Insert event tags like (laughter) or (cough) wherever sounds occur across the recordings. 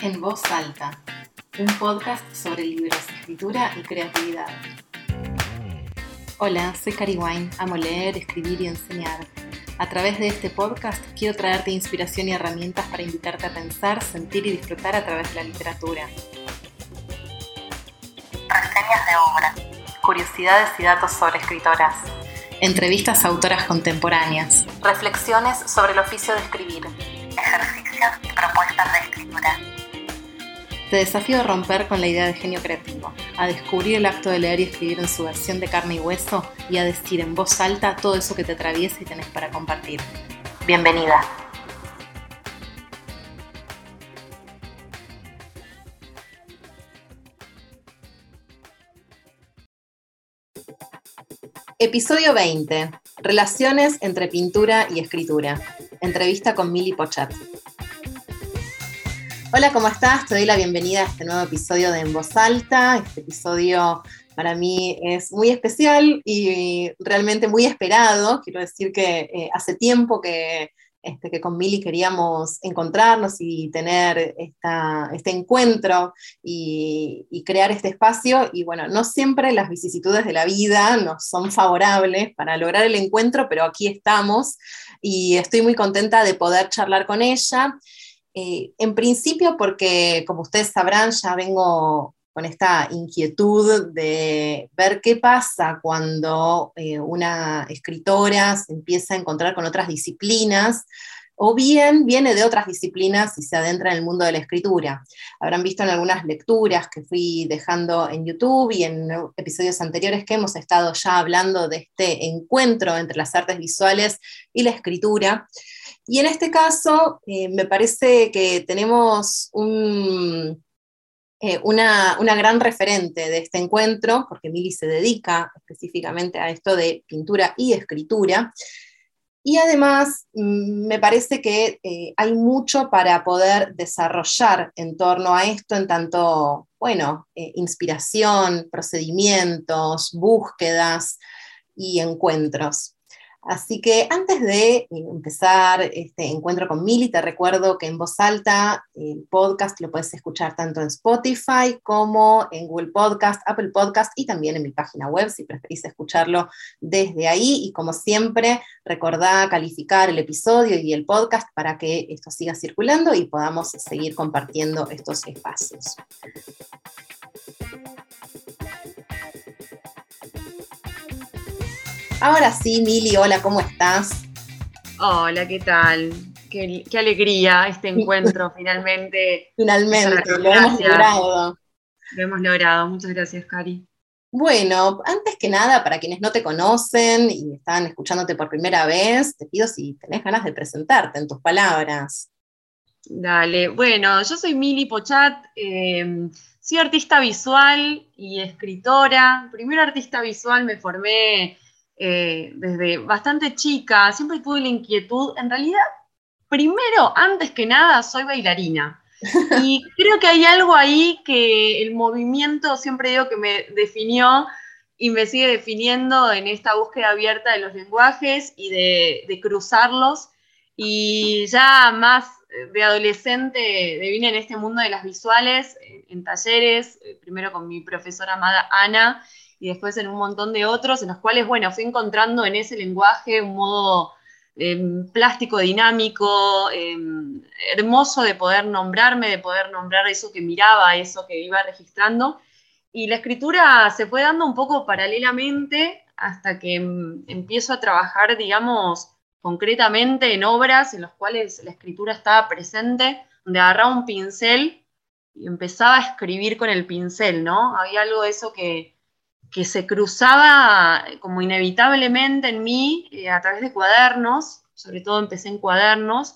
En voz alta, un podcast sobre libros, escritura y creatividad. Hola, soy Cari Wine, amo leer, escribir y enseñar. A través de este podcast quiero traerte inspiración y herramientas para invitarte a pensar, sentir y disfrutar a través de la literatura. Reseñas de obra, curiosidades y datos sobre escritoras, entrevistas a autoras contemporáneas, reflexiones sobre el oficio de escribir, Te desafío a romper con la idea de genio creativo, a descubrir el acto de leer y escribir en su versión de carne y hueso y a decir en voz alta todo eso que te atraviesa y tenés para compartir. Bienvenida. Episodio 20. Relaciones entre pintura y escritura. Entrevista con Mili Pochat. Hola, ¿cómo estás? Te doy la bienvenida a este nuevo episodio de En Voz Alta. Este episodio para mí es muy especial y realmente muy esperado. Quiero decir que eh, hace tiempo que, este, que con Mili queríamos encontrarnos y tener este encuentro y, crear este espacio. Y bueno, no siempre las vicisitudes de la vida nos son favorables para lograr el encuentro, pero aquí estamos y estoy muy contenta de poder charlar con ella. Eh, en principio porque, como ustedes sabrán, ya vengo con esta inquietud de ver qué pasa cuando eh, una escritora se empieza a encontrar con otras disciplinas, o bien viene de otras disciplinas y se adentra en el mundo de la escritura. Habrán visto en algunas lecturas que fui dejando en YouTube y en episodios anteriores que hemos estado ya hablando de este encuentro entre las artes visuales y la escritura. Y en este caso, eh, me parece que tenemos eh, una, gran referente de este encuentro, porque Mili se dedica específicamente a esto de pintura y escritura. Y además, mm, me parece que eh, hay mucho para poder desarrollar en torno a esto, en tanto, bueno, inspiración, procedimientos, búsquedas y encuentros. Así que antes de eh, empezar este encuentro con Mili, te recuerdo que en voz alta el podcast lo puedes escuchar tanto en Spotify como en Google Podcast, Apple Podcast y también en mi página web si preferís escucharlo desde ahí. Y como siempre, recordá calificar el episodio y el podcast para que esto siga circulando y podamos seguir compartiendo estos espacios. Ahora sí, Mili, hola, ¿cómo estás? Hola, ¿qué tal? Qué, alegría este encuentro, finalmente. (laughs) Finalmente, lo hemos logrado. Lo hemos logrado, muchas gracias, Cari. Bueno, antes que nada, para quienes no te conocen y están escuchándote por primera vez, te pido si tenés ganas de presentarte en tus palabras. Dale, bueno, yo soy Mili Pochat, eh, soy artista visual y escritora. Primero artista visual me formé eh, desde bastante chica, siempre tuve la inquietud, en realidad, primero, antes que nada, soy bailarina. (laughs) Y creo que hay algo ahí que el movimiento, siempre digo que me definió y me sigue definiendo en esta búsqueda abierta de los lenguajes y de, cruzarlos. Y ya más de adolescente de vine en este mundo de las visuales, en talleres, eh, primero con mi profesora amada Ana, y después en un montón de otros, en los cuales, bueno, fui encontrando en ese lenguaje un modo em, plástico, dinámico, em, hermoso de poder nombrarme, de poder nombrar eso que miraba, eso que iba registrando. Y la escritura se fue dando un poco paralelamente hasta que em, empiezo a trabajar, digamos, concretamente en obras en las cuales la escritura estaba presente, donde agarraba un pincel y empezaba a escribir con el pincel, ¿no? Había algo de eso que, que se cruzaba como inevitablemente en mí eh, a través de cuadernos, sobre todo empecé en cuadernos,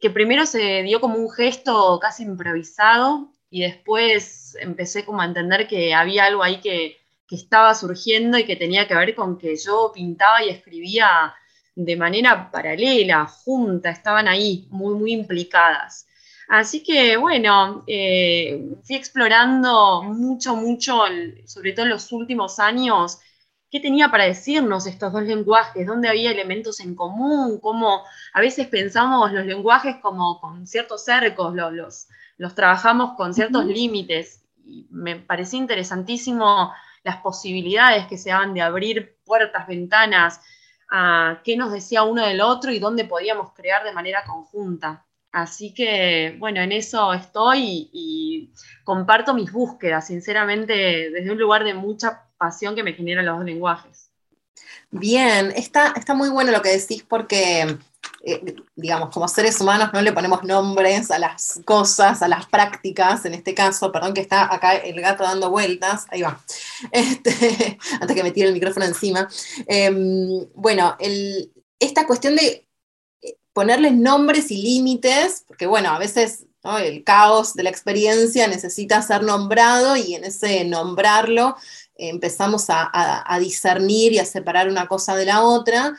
que primero se dio como un gesto casi improvisado y después empecé como a entender que había algo ahí que, que estaba surgiendo y que tenía que ver con que yo pintaba y escribía de manera paralela, junta, estaban ahí muy, muy implicadas. Así que bueno, eh, fui explorando mucho, mucho, sobre todo en los últimos años, qué tenía para decirnos estos dos lenguajes, dónde había elementos en común, cómo a veces pensamos los lenguajes como con ciertos cercos, los, los trabajamos con ciertos límites. Y me parecía interesantísimo las posibilidades que se daban de abrir puertas, ventanas, a qué nos decía uno del otro y dónde podíamos crear de manera conjunta. Así que, bueno, en eso estoy y, comparto mis búsquedas, sinceramente, desde un lugar de mucha pasión que me generan los dos lenguajes. Bien, está, está muy bueno lo que decís porque eh, digamos, como seres humanos no le ponemos nombres a las cosas, a las prácticas, en este caso, perdón que está acá el gato dando vueltas, ahí va, (laughs) este, antes que me tire el micrófono encima. Em, bueno, esta cuestión de ponerles nombres y límites, porque bueno, a veces el caos de la experiencia necesita ser nombrado y en ese nombrarlo empezamos a discernir y a separar una cosa de la otra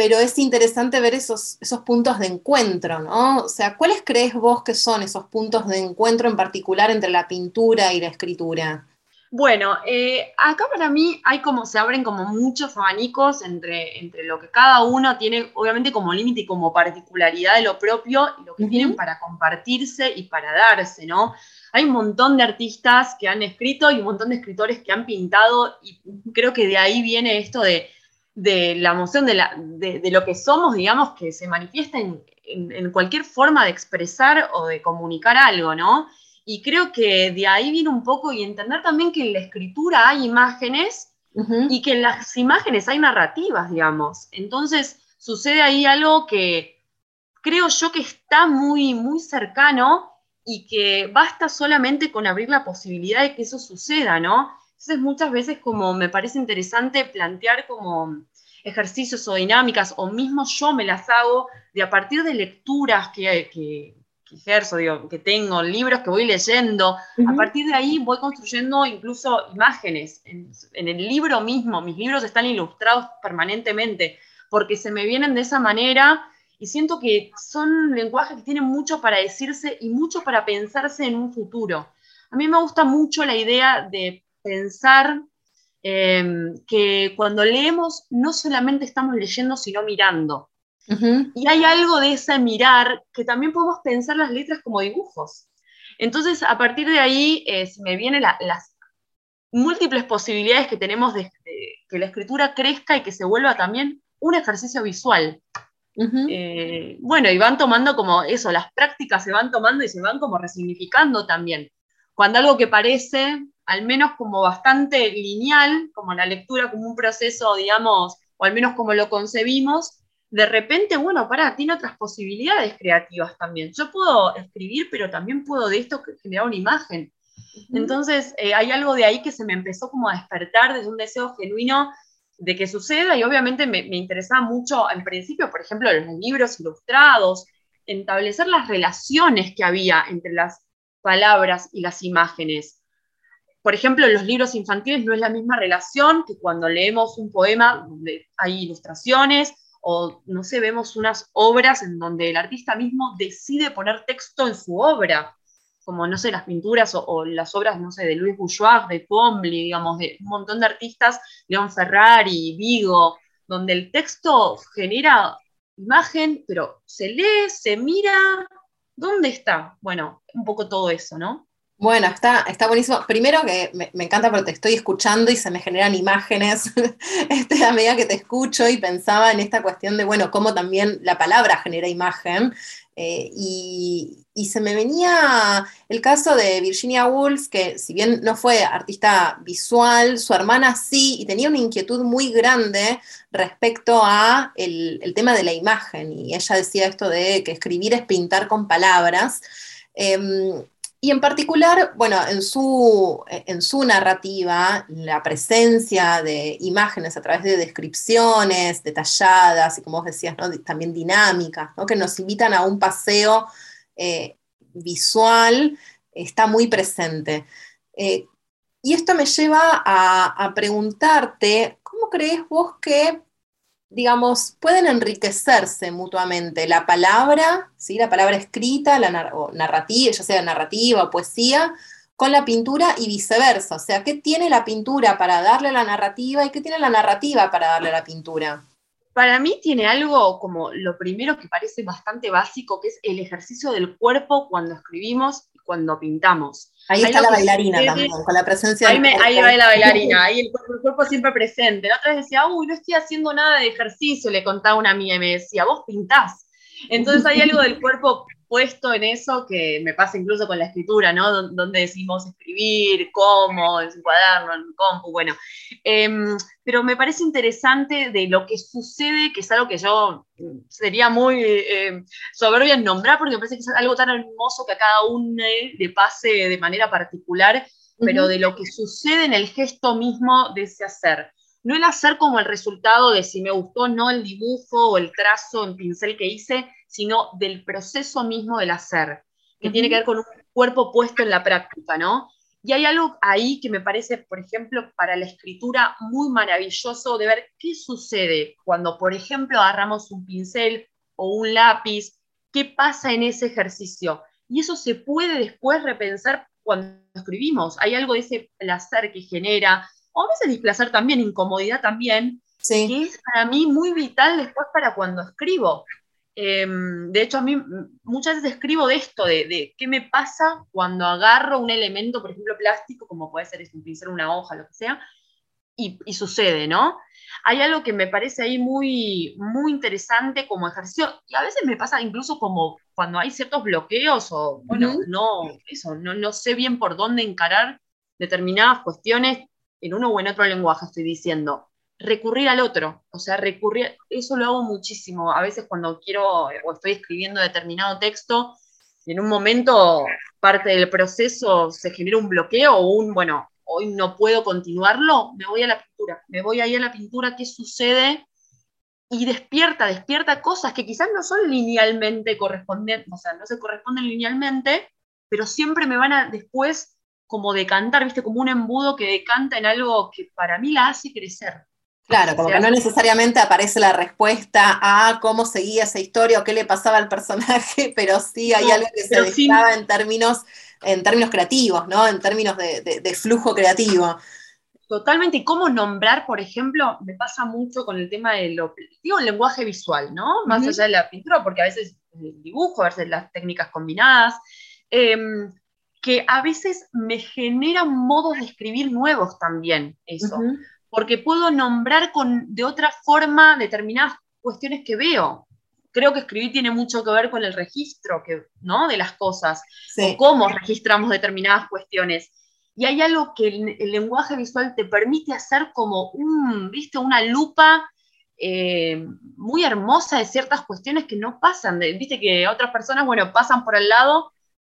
pero es interesante ver esos, esos puntos de encuentro, ¿no? O sea, ¿cuáles crees vos que son esos puntos de encuentro en particular entre la pintura y la escritura? Bueno, eh, acá para mí hay como, se abren como muchos abanicos entre, entre lo que cada uno tiene, obviamente como límite y como particularidad de lo propio y lo que tienen para compartirse y para darse, ¿no? Hay un montón de artistas que han escrito y un montón de escritores que han pintado y creo que de ahí viene esto de de la emoción de, la, de, lo que somos, digamos, que se manifiesta en, cualquier forma de expresar o de comunicar algo, ¿no? Y creo que de ahí viene un poco y entender también que en la escritura hay imágenes y que en las imágenes hay narrativas, digamos. Entonces sucede ahí algo que creo yo que está muy, muy cercano y que basta solamente con abrir la posibilidad de que eso suceda, ¿no? Entonces muchas veces como me parece interesante plantear como ejercicios o dinámicas, o mismo yo me las hago de a partir de lecturas que, que, ejerzo, digo, que tengo, libros que voy leyendo, a partir de ahí voy construyendo incluso imágenes. En, en, el libro mismo, mis libros están ilustrados permanentemente, porque se me vienen de esa manera y siento que son lenguajes que tienen mucho para decirse y mucho para pensarse en un futuro. A mí me gusta mucho la idea de pensar em, que cuando leemos no solamente estamos leyendo, sino mirando. Y hay algo de ese mirar que también podemos pensar las letras como dibujos. Entonces, a partir de ahí, eh, me vienen las múltiples posibilidades que tenemos de, que la escritura crezca y que se vuelva también un ejercicio visual. Eh, bueno, y van tomando como eso, las prácticas se van tomando y se van como resignificando también. Cuando algo que parece al menos como bastante lineal, como la lectura como un proceso, digamos, o al menos como lo concebimos, de repente, bueno, para, tiene otras posibilidades creativas también. Yo puedo escribir, pero también puedo de esto generar una imagen. Entonces, eh, hay algo de ahí que se me empezó como a despertar desde un deseo genuino de que suceda y obviamente me, me interesaba mucho, en principio, por ejemplo, los libros ilustrados, establecer las relaciones que había entre las palabras y las imágenes por ejemplo, en los libros infantiles no es la misma relación que cuando leemos un poema donde hay ilustraciones o, no sé, vemos unas obras en donde el artista mismo decide poner texto en su obra, como, no sé, las pinturas o, las obras, no sé, de Luis Bourgeois, de Pombli, digamos, de un montón de artistas, León Ferrari, Vigo, donde el texto genera imagen, pero se lee, se mira, ¿dónde está? Bueno, un poco todo eso, ¿no? Bueno, está, está buenísimo. Primero que me, encanta porque te estoy escuchando y se me generan imágenes (laughs) este, a medida que te escucho y pensaba en esta cuestión de, bueno, cómo también la palabra genera imagen. Eh, y, se me venía el caso de Virginia Woolf, que si bien no fue artista visual, su hermana sí, y tenía una inquietud muy grande respecto a el, tema de la imagen. Y ella decía esto de que escribir es pintar con palabras. Em, y en particular, bueno, en su, en su narrativa, la presencia de imágenes a través de descripciones detalladas y, como vos decías, también dinámicas, que nos invitan a un paseo eh, visual, está muy presente. Eh, y esto me lleva a, a preguntarte, ¿cómo crees vos que digamos, pueden enriquecerse mutuamente la palabra, ¿sí? la palabra escrita, la narrativa, ya sea narrativa o poesía, con la pintura y viceversa. O sea, ¿qué tiene la pintura para darle la narrativa y qué tiene la narrativa para darle la pintura? Para mí tiene algo como lo primero que parece bastante básico, que es el ejercicio del cuerpo cuando escribimos y cuando pintamos. Ahí está la bailarina también, con la presencia ahí, ahí va la bailarina, (laughs) ahí el cuerpo, siempre presente. La otra vez decía, uy, no estoy haciendo nada de ejercicio, le contaba una amiga y me decía, vos pintás. Entonces hay algo del cuerpo puesto en eso que me pasa incluso con la escritura, ¿no? Donde decimos escribir, cómo, en su cuaderno, en compu, bueno. Em, pero me parece interesante de lo que sucede, que es algo que yo mm, sería muy eh, soberbia en nombrar, porque me parece que es algo tan hermoso que a cada uno le pase de manera particular, pero de lo que sucede en el gesto mismo de ese hacer. No el hacer como el resultado de si me gustó o no el dibujo o el trazo en pincel que hice, sino del proceso mismo del hacer, que tiene que ver con un cuerpo puesto en la práctica, ¿no? Y hay algo ahí que me parece, por ejemplo, para la escritura muy maravilloso de ver qué sucede cuando, por ejemplo, agarramos un pincel o un lápiz, qué pasa en ese ejercicio. Y eso se puede después repensar cuando escribimos. Hay algo de ese placer que genera, o a veces displacer también, incomodidad también, que es para mí muy vital después para cuando escribo. Em, de hecho, a mí muchas veces escribo de esto, de, qué me pasa cuando agarro un elemento, por ejemplo, plástico, como puede ser un pincel, una hoja, lo que sea, y, sucede, ¿no? Hay algo que me parece ahí muy, muy interesante como ejercicio, y a veces me pasa incluso como cuando hay ciertos bloqueos, o bueno, no, eso, no, no sé bien por dónde encarar determinadas cuestiones en uno o en otro lenguaje, estoy diciendo recurrir al otro, o sea, recurrir, eso lo hago muchísimo, a veces cuando quiero o estoy escribiendo determinado texto, y en un momento parte del proceso se genera un bloqueo o un, bueno, hoy no puedo continuarlo, me voy a la pintura, me voy ahí a la pintura, ¿qué sucede? Y despierta, despierta cosas que quizás no son linealmente correspondientes, o sea, no se corresponden linealmente, pero siempre me van a después como decantar, viste, como un embudo que decanta en algo que para mí la hace crecer. Claro, como que no necesariamente aparece la respuesta a cómo seguía esa historia o qué le pasaba al personaje, (laughs) pero sí hay algo que se destaba en términos, en términos creativos, ¿no? En términos de, flujo creativo. Totalmente, y cómo nombrar, por ejemplo, me pasa mucho con el tema del digo, el lenguaje visual, ¿no? Más allá de la pintura, porque a veces el dibujo, a veces las técnicas combinadas, em, que a veces me generan modos de escribir nuevos también, eso porque puedo nombrar con, de otra forma determinadas cuestiones que veo. Creo que escribir tiene mucho que ver con el registro que, ¿no? de las cosas, o cómo registramos determinadas cuestiones. Y hay algo que el, lenguaje visual te permite hacer como un, ¿viste? una lupa eh, muy hermosa de ciertas cuestiones que no pasan. Viste que otras personas, bueno, pasan por el lado.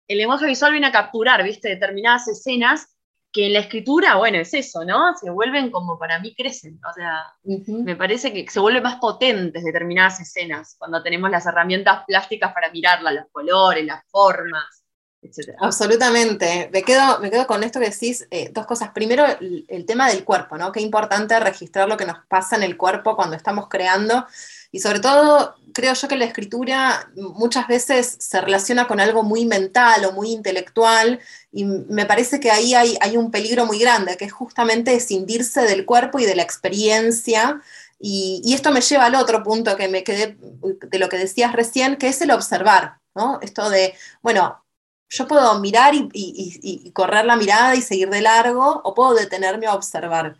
El lenguaje visual viene a capturar, ¿viste? Determinadas escenas que en la escritura, bueno, es eso, ¿no? Se vuelven como para mí crecen, o sea, me parece que se vuelven más potentes determinadas escenas cuando tenemos las herramientas plásticas para mirarlas, los colores, las formas, etc. Absolutamente. Me quedo, me quedo con esto que decís, eh, dos cosas. Primero, el, tema del cuerpo, ¿no? Qué importante registrar lo que nos pasa en el cuerpo cuando estamos creando. Y sobre todo, creo yo que la escritura muchas veces se relaciona con algo muy mental o muy intelectual, y me parece que ahí hay, hay un peligro muy grande, que es justamente escindirse del cuerpo y de la experiencia. Y, y, esto me lleva al otro punto que me quedé de lo que decías recién, que es el observar, ¿no? Esto de, bueno, yo puedo mirar y, y, y correr la mirada y seguir de largo, o puedo detenerme a observar.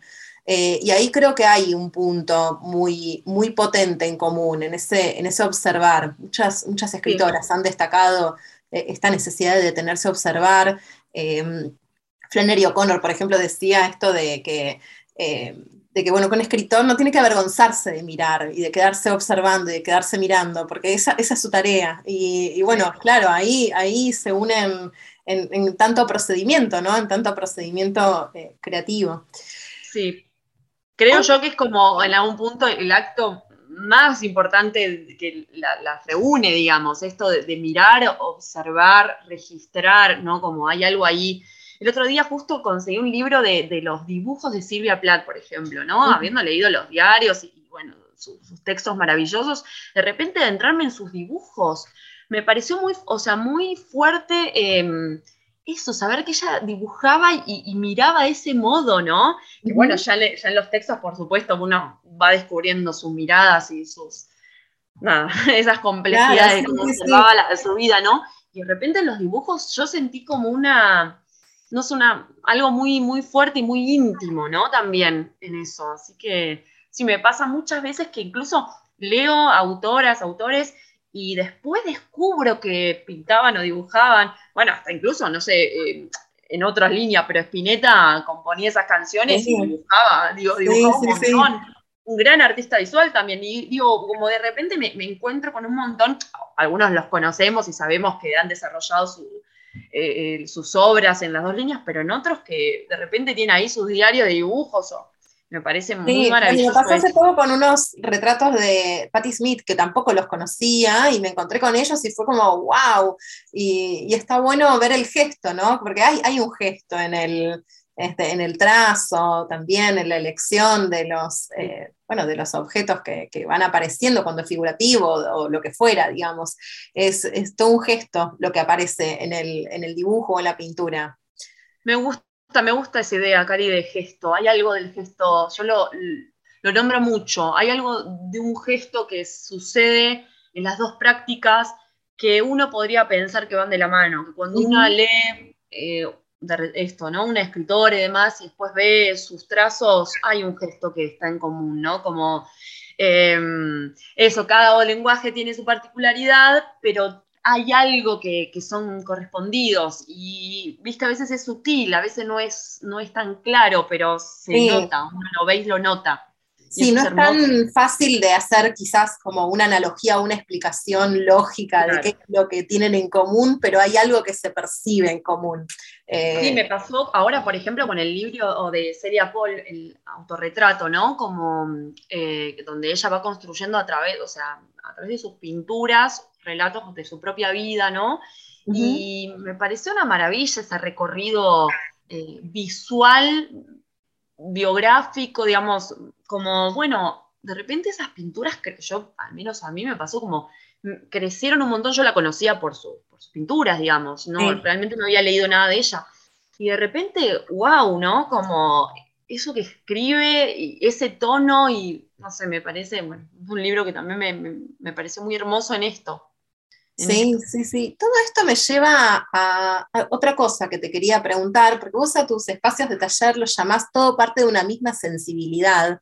Eh, y ahí creo que hay un punto muy, muy potente en común, en ese, en ese observar. Muchas, muchas escritoras han destacado eh, esta necesidad de detenerse a observar. Eh, Flannery O'Connor, por ejemplo, decía esto de que, eh, de que, bueno, que un escritor no tiene que avergonzarse de mirar y de quedarse observando y de quedarse mirando, porque esa, esa es su tarea. Y, bueno, claro, ahí, ahí se unen en, en, tanto procedimiento, ¿no? En tanto procedimiento creativo. Sí, Creo yo que es como en algún punto el acto más importante que las reúne, digamos, esto de, mirar, observar, registrar, ¿no? Como hay algo ahí. El otro día justo conseguí un libro de, los dibujos de Silvia Plath, por ejemplo, ¿no? Habiendo leído los diarios y, bueno, sus, textos maravillosos, de repente adentrarme en sus dibujos, me pareció muy, o sea, muy fuerte. Em, eso, saber que ella dibujaba y, miraba de ese modo, ¿no? Que bueno, ya, en los textos, por supuesto, uno va descubriendo sus miradas y sus, nada, (laughs) esas complejidades de cómo observaba su vida, ¿no? Y de repente en los dibujos yo sentí como una, no es una, algo muy, muy fuerte y muy íntimo, ¿no? También en eso. Así que sí, me pasa muchas veces que incluso leo autoras, autores, y después descubro que pintaban o dibujaban, bueno, hasta incluso, no sé, eh, en otras líneas, pero Spinetta componía esas canciones y dibujaba, digo, dibujaba un montón. Un gran artista visual también, y digo, como de repente me, encuentro con un montón, algunos los conocemos y sabemos que han desarrollado eh, eh, sus obras en las dos líneas, pero en otros que de repente tienen ahí sus diarios de dibujos o me parece muy maravilloso. Me pasó hace poco con unos retratos de Patti Smith que tampoco los conocía y me encontré con ellos y fue como wow. Y, está bueno ver el gesto, ¿no? Porque hay, hay un gesto en el, este, en el trazo, también en la elección de los, eh, bueno, de los objetos que, van apareciendo cuando es figurativo o, lo que fuera, digamos. Es, es, todo un gesto lo que aparece en el, en el dibujo o en la pintura. Me gusta me gusta esa idea, Cari, de gesto. Hay algo del gesto, yo lo, nombro mucho, hay algo de un gesto que sucede en las dos prácticas que uno podría pensar que van de la mano, que cuando uno lee eh, esto, ¿no? Un escritor y demás, y después ve sus trazos, hay un gesto que está en común, ¿no? Como em, eso, cada lenguaje tiene su particularidad, pero hay algo que, son correspondidos y, viste, a veces es sutil, a veces no es, no es tan claro, pero se nota, uno lo veis, lo nota. Sí, no es, tan fácil de hacer quizás como una analogía o una explicación lógica de qué es lo que tienen en común, pero hay algo que se percibe en común. Eh, sí, me pasó ahora, por ejemplo, con el libro de Celia Paul, el autorretrato, ¿no? Como eh, donde ella va construyendo a través, o sea, a través de sus pinturas, relatos de su propia vida, ¿no? Y me pareció una maravilla ese recorrido eh, visual, biográfico, digamos, como, bueno, de repente esas pinturas que yo, al menos a mí me pasó como, mm, crecieron un montón, yo la conocía por, sus pinturas, digamos, no, realmente no había leído nada de ella. Y de repente, wow, ¿no? Como eso que escribe, y ese tono, y no sé, me parece, bueno, un libro que también me, me, me pareció muy hermoso en esto. Sí, sí, sí. Todo esto me lleva a, otra cosa que te quería preguntar, porque vos a tus espacios de taller los llamás todo parte de una misma sensibilidad.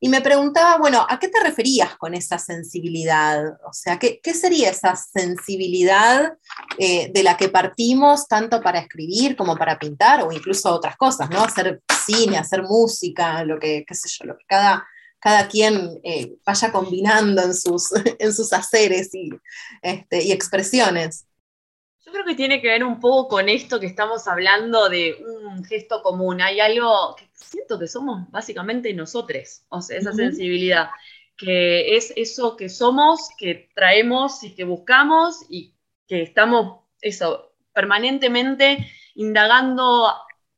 Y me preguntaba, bueno, ¿a qué te referías con esa sensibilidad? O sea, ¿qué, sería esa sensibilidad eh, de la que partimos tanto para escribir como para pintar o incluso otras cosas, ¿no? Hacer cine, hacer música, lo que, qué sé yo, lo que cada cada quien eh, vaya combinando en sus, (laughs) en sus haceres este, y, expresiones. Yo creo que tiene que ver un poco con esto que estamos hablando de un gesto común. Hay algo que siento que somos básicamente nosotros, o sea, esa sensibilidad, que es eso que somos, que traemos y que buscamos y que estamos, eso, permanentemente indagando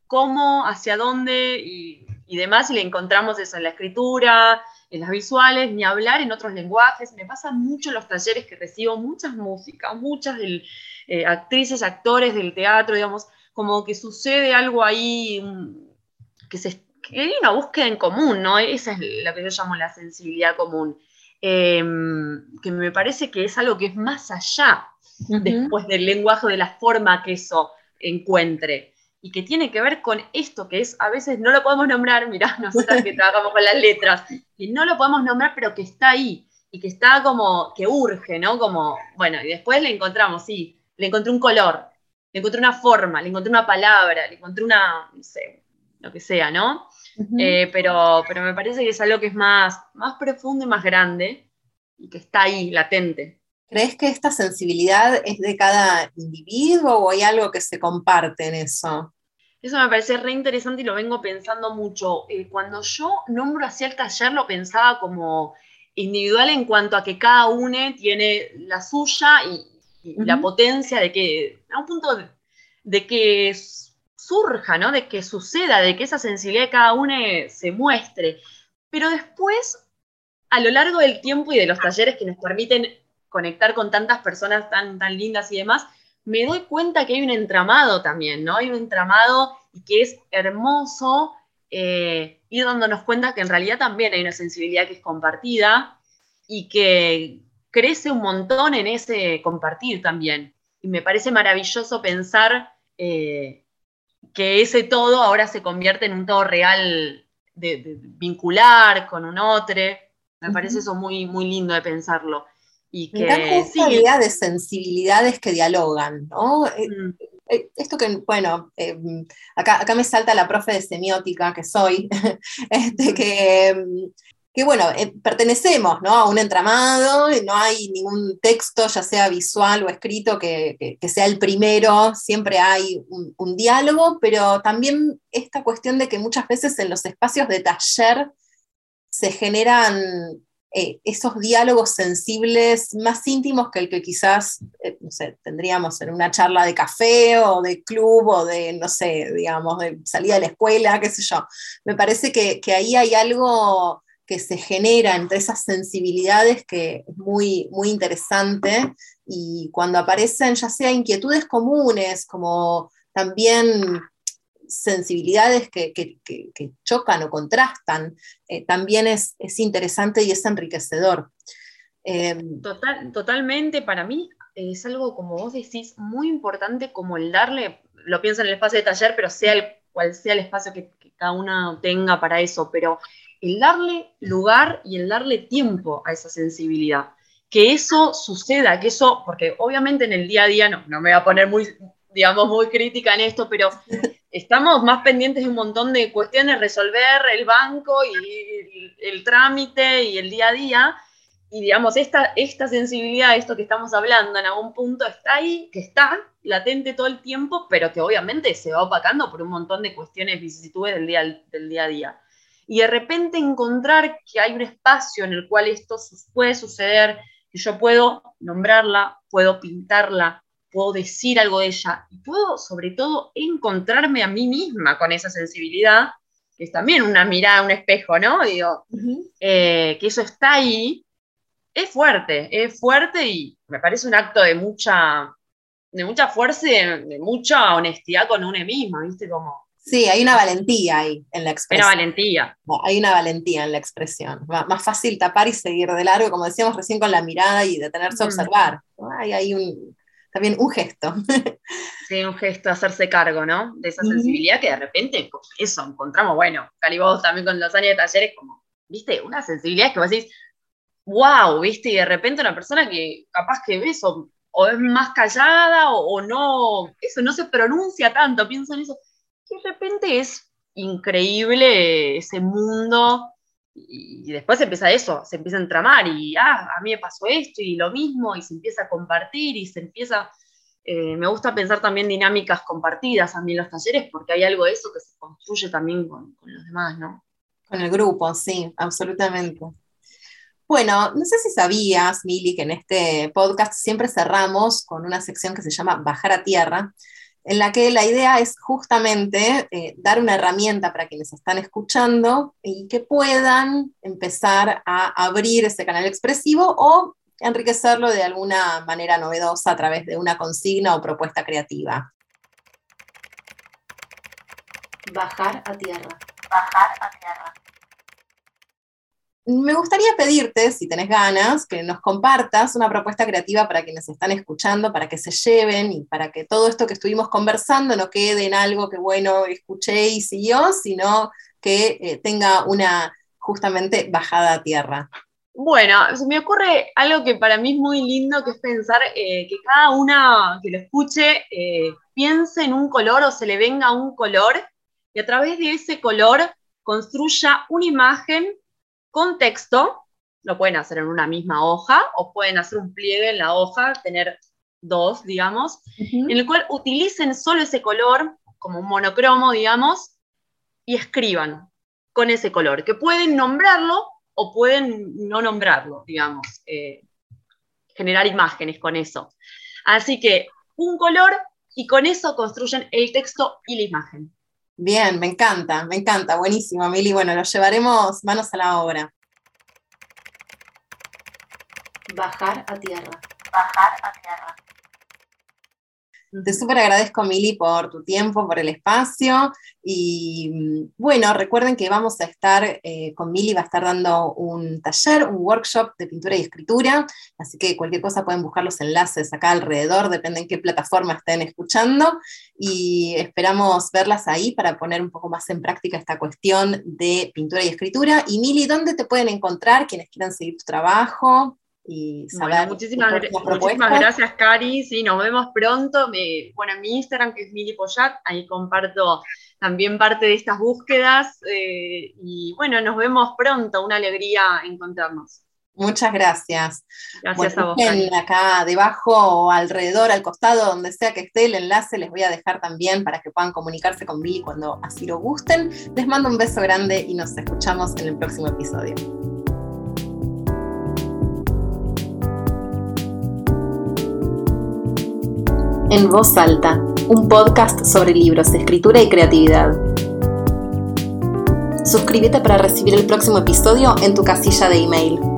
cómo, hacia dónde y y demás, y le encontramos eso en la escritura, en las visuales, ni hablar en otros lenguajes. Me pasa mucho en los talleres que recibo muchas músicas, muchas eh, actrices, actores del teatro, digamos, como que sucede algo ahí, que, se, hay una búsqueda en común, ¿no? Esa es la que yo llamo la sensibilidad común, em, que me parece que es algo que es más allá después del lenguaje, de la forma que eso encuentre y que tiene que ver con esto que es, a veces no lo podemos nombrar, mirá, (laughs) nosotros que trabajamos con las letras, que no lo podemos nombrar, pero que está ahí y que está como, que urge, ¿no? Como, bueno, y después le encontramos, sí, le encontré un color, le encontré una forma, le encontré una palabra, le encontré una, no sé, lo que sea, ¿no? Eh, pero, pero me parece que es algo que es más, más profundo y más grande y que está ahí, latente. ¿Crees que esta sensibilidad es de cada individuo o hay algo que se comparte en eso? Eso me parece re interesante y lo vengo pensando mucho. Eh, cuando yo nombro así el taller, lo pensaba como individual en cuanto a que cada uno tiene la suya y, la potencia de que, a un punto de, que surja, ¿no? De que suceda, de que esa sensibilidad de cada uno se muestre. Pero después, a lo largo del tiempo y de los talleres que nos permiten conectar con tantas personas tan, tan lindas y demás, me doy cuenta que hay un entramado también, ¿no? Hay un entramado y que es hermoso eh, ir dándonos cuenta que en realidad también hay una sensibilidad que es compartida y que crece un montón en ese compartir también. Y me parece maravilloso pensar eh, que ese todo ahora se convierte en un todo real de, vincular con un otro. Me parece eso muy, muy lindo de pensarlo. Y que, idea de sensibilidades que dialogan, ¿no? Eh, mm. eh, esto que, bueno, eh, acá, acá me salta la profe de semiótica que soy, (laughs) este, que, que, bueno, pertenecemos ¿no? a un entramado, no hay ningún texto, ya sea visual o escrito, que, que, sea el primero, siempre hay un, un, diálogo, pero también esta cuestión de que muchas veces en los espacios de taller se generan eh, esos diálogos sensibles más íntimos que el que quizás, eh, no sé, tendríamos en una charla de café o de club o de, no sé, digamos, de salida de la escuela, qué sé yo. Me parece que, ahí hay algo que se genera entre esas sensibilidades que es muy, muy interesante y cuando aparecen ya sea inquietudes comunes como también sensibilidades que, chocan o contrastan, eh, también es, interesante y es enriquecedor. Em, Total, totalmente, para mí es algo, como vos decís, muy importante como el darle, lo pienso en el espacio de taller, pero sea el, cual sea el espacio que, cada uno tenga para eso, pero el darle lugar y el darle tiempo a esa sensibilidad. Que eso suceda, que eso, porque obviamente en el día a día, no, no me voy a poner muy, digamos, muy crítica en esto, pero estamos más pendientes de un montón de cuestiones, resolver el banco y el, trámite y el día a día. Y digamos, esta, esta sensibilidad, esto que estamos hablando, en algún punto está ahí, que está latente todo el tiempo, pero que obviamente se va opacando por un montón de cuestiones, vicisitudes del día, del día a día. Y de repente encontrar que hay un espacio en el cual esto puede suceder, que yo puedo nombrarla, puedo pintarla, puedo decir algo de ella y puedo sobre todo encontrarme a mí misma con esa sensibilidad, que es también una mirada, un espejo, ¿no? Digo, eh, que eso está ahí, es fuerte, es fuerte y me parece un acto de mucha, de mucha fuerza y de, mucha honestidad con uno mismo, ¿viste? Como, Sí, hay una valentía ahí en la expresión. Una valentía. Hay una valentía en la expresión. Más fácil tapar y seguir de largo, como decíamos recién, con la mirada y detenerse a observar. hay un, también un gesto. Sí, un gesto, hacerse cargo, ¿no? De esa sensibilidad que de repente, eso, encontramos, bueno, Cali vos también con los años de talleres, como, viste, una sensibilidad que vos decís, wow, viste, y de repente una persona que capaz que ves o, es más callada o, no, eso no se pronuncia tanto, pienso en eso, que de repente es increíble ese mundo y después empieza eso, se empieza a entramar y, ah, a mí me pasó esto y lo mismo, y se empieza a compartir y se empieza, eh, me gusta pensar también dinámicas compartidas a mí en los talleres, porque hay algo de eso que se construye también con, los demás, ¿no? Con el grupo, sí, absolutamente. Bueno, no sé si sabías, Mili, que en este podcast siempre cerramos con una sección que se llama Bajar a Tierra, en la que la idea es justamente eh, dar una herramienta para quienes están escuchando y que puedan empezar a abrir ese canal expresivo o enriquecerlo de alguna manera novedosa a través de una consigna o propuesta creativa. Bajar a tierra. Bajar a tierra me gustaría pedirte, si tenés ganas, que nos compartas una propuesta creativa para quienes están escuchando, para que se lleven y para que todo esto que estuvimos conversando no quede en algo que, bueno, escuché y siguió, sino que eh, tenga una justamente bajada a tierra. Bueno, me ocurre algo que para mí es muy lindo, que es pensar eh, que cada una que lo escuche eh, piense en un color o se le venga un color y a través de ese color construya una imagen con texto, lo pueden hacer en una misma hoja o pueden hacer un pliegue en la hoja, tener dos, digamos, en el cual utilicen solo ese color como un monocromo, digamos, y escriban con ese color, que pueden nombrarlo o pueden no nombrarlo, digamos, eh, generar imágenes con eso. Así que un color y con eso construyen el texto y la imagen. Bien, me encanta, me encanta, buenísimo, Mili. Bueno, lo llevaremos manos a la obra. Bajar a tierra. Bajar a tierra. Te súper agradezco, Mili, por tu tiempo, por el espacio. Y mm, bueno, recuerden que vamos a estar eh, con Mili, va a estar dando un taller, un workshop de pintura y escritura. Así que cualquier cosa pueden buscar los enlaces acá alrededor, depende en qué plataforma estén escuchando. Y esperamos verlas ahí para poner un poco más en práctica esta cuestión de pintura y escritura. Y Mili, ¿dónde te pueden encontrar quienes quieran seguir tu trabajo? Y saber muchísimas, muchísimas, gracias, Cari. Sí, nos vemos pronto. bueno, en mi Instagram, que es Mili Poyat, ahí comparto también parte de estas búsquedas. Eh, y bueno, nos vemos pronto. Una alegría encontrarnos. Muchas gracias. Gracias a vos. Acá debajo o alrededor, al costado, donde sea que esté el enlace, les voy a dejar también para que puedan comunicarse conmigo cuando así lo gusten. Les mando un beso grande y nos escuchamos en el próximo episodio. En Voz Alta, un podcast sobre libros, escritura y creatividad. Suscríbete para recibir el próximo episodio en tu casilla de email.